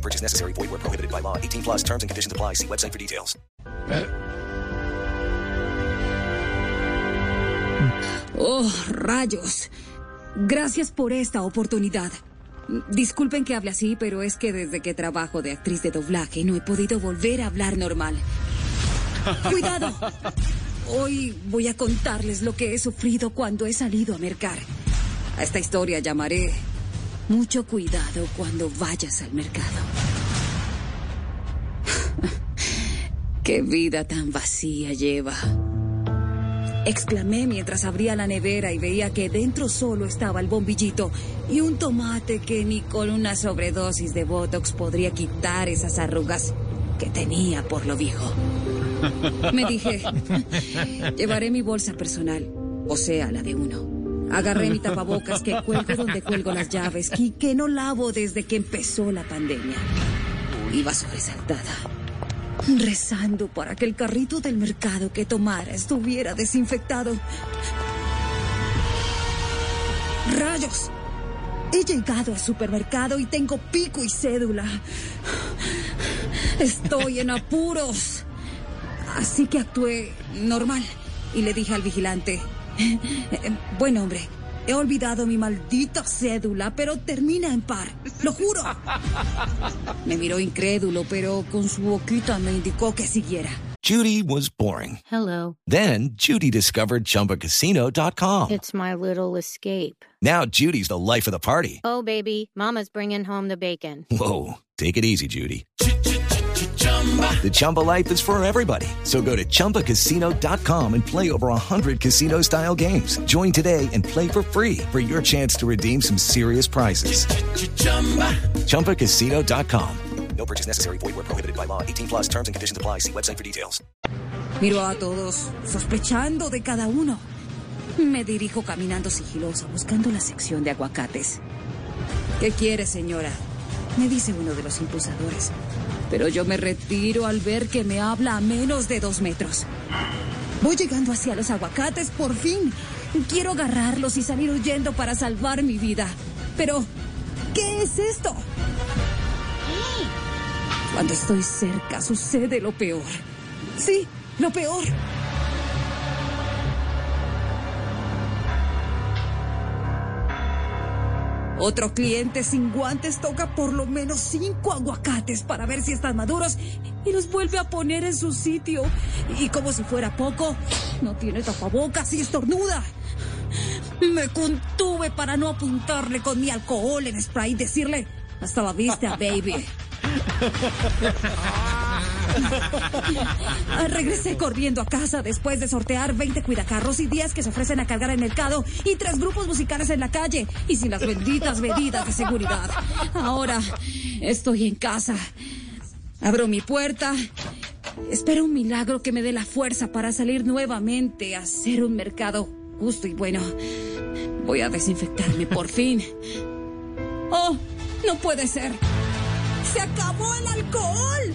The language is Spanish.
Purchase necessary. Void prohibited by law. 18 plus terms and conditions apply. See website for details. Oh, rayos. Gracias por esta oportunidad. Disculpen que hable así, pero es que desde que trabajo de actriz de doblaje no he podido volver a hablar normal. ¡Cuidado! Hoy voy a contarles lo que he sufrido cuando he salido a mercar. A esta historia llamaré Mucho cuidado cuando vayas al mercado. ¡Qué vida tan vacía lleva! Exclamé mientras abría la nevera y veía que dentro solo estaba el bombillito y un tomate que ni con una sobredosis de Botox podría quitar esas arrugas que tenía por lo viejo. Me dije, llevaré mi bolsa personal, o sea, la de uno. Agarré mi tapabocas que cuelgo donde cuelgo las llaves y que no lavo desde que empezó la pandemia. Iba sobresaltada rezando para que el carrito del mercado que tomara estuviera desinfectado. ¡Rayos! He llegado al supermercado y tengo pico y cédula. Estoy en apuros. Así que actué normal y le dije al vigilante, buen hombre, he olvidado mi maldita cédula, pero termina en par. Lo juro. Me miró incrédulo, pero con su boquita me indicó que siguiera. Judy was boring. Hello. Then Judy discovered ChumbaCasino.com. It's my little escape. Now Judy's the life of the party. Oh, baby, Mama's bringing home the bacon. Whoa, take it easy, Judy. The Chumba life is for everybody. So go to ChumbaCasino.com and play over 100 casino style games. Join today and play for free for your chance to redeem some serious prizes. ChumbaCasino.com. No purchase necessary. Void where prohibited by law. 18 plus terms and conditions apply. See website for details. Miro a todos, sospechando de cada uno. Me dirijo caminando sigilosa, buscando la sección de aguacates. ¿Qué quiere, señora? Me dice uno de los impulsadores. Pero yo me retiro al ver que me habla a menos de dos metros. Voy llegando hacia los aguacates, por fin. Quiero agarrarlos y salir huyendo para salvar mi vida. Pero, ¿qué es esto? Cuando estoy cerca sucede lo peor. Sí, lo peor. Otro cliente sin guantes toca por lo menos cinco aguacates para ver si están maduros y los vuelve a poner en su sitio. Y como si fuera poco, no tiene tapabocas y estornuda. Me contuve para no apuntarle con mi alcohol en spray y decirle, hasta la vista, baby. Ah, Regresé corriendo a casa después de sortear 20 cuidacarros y 10 que se ofrecen a cargar en el mercado y tres grupos musicales en la calle y sin las benditas medidas de seguridad. Ahora estoy en casa. Abro mi puerta. Espero un milagro que me dé la fuerza para salir nuevamente a hacer un mercado justo y bueno. Voy a desinfectarme por fin. Oh, no puede ser. Se acabó el alcohol.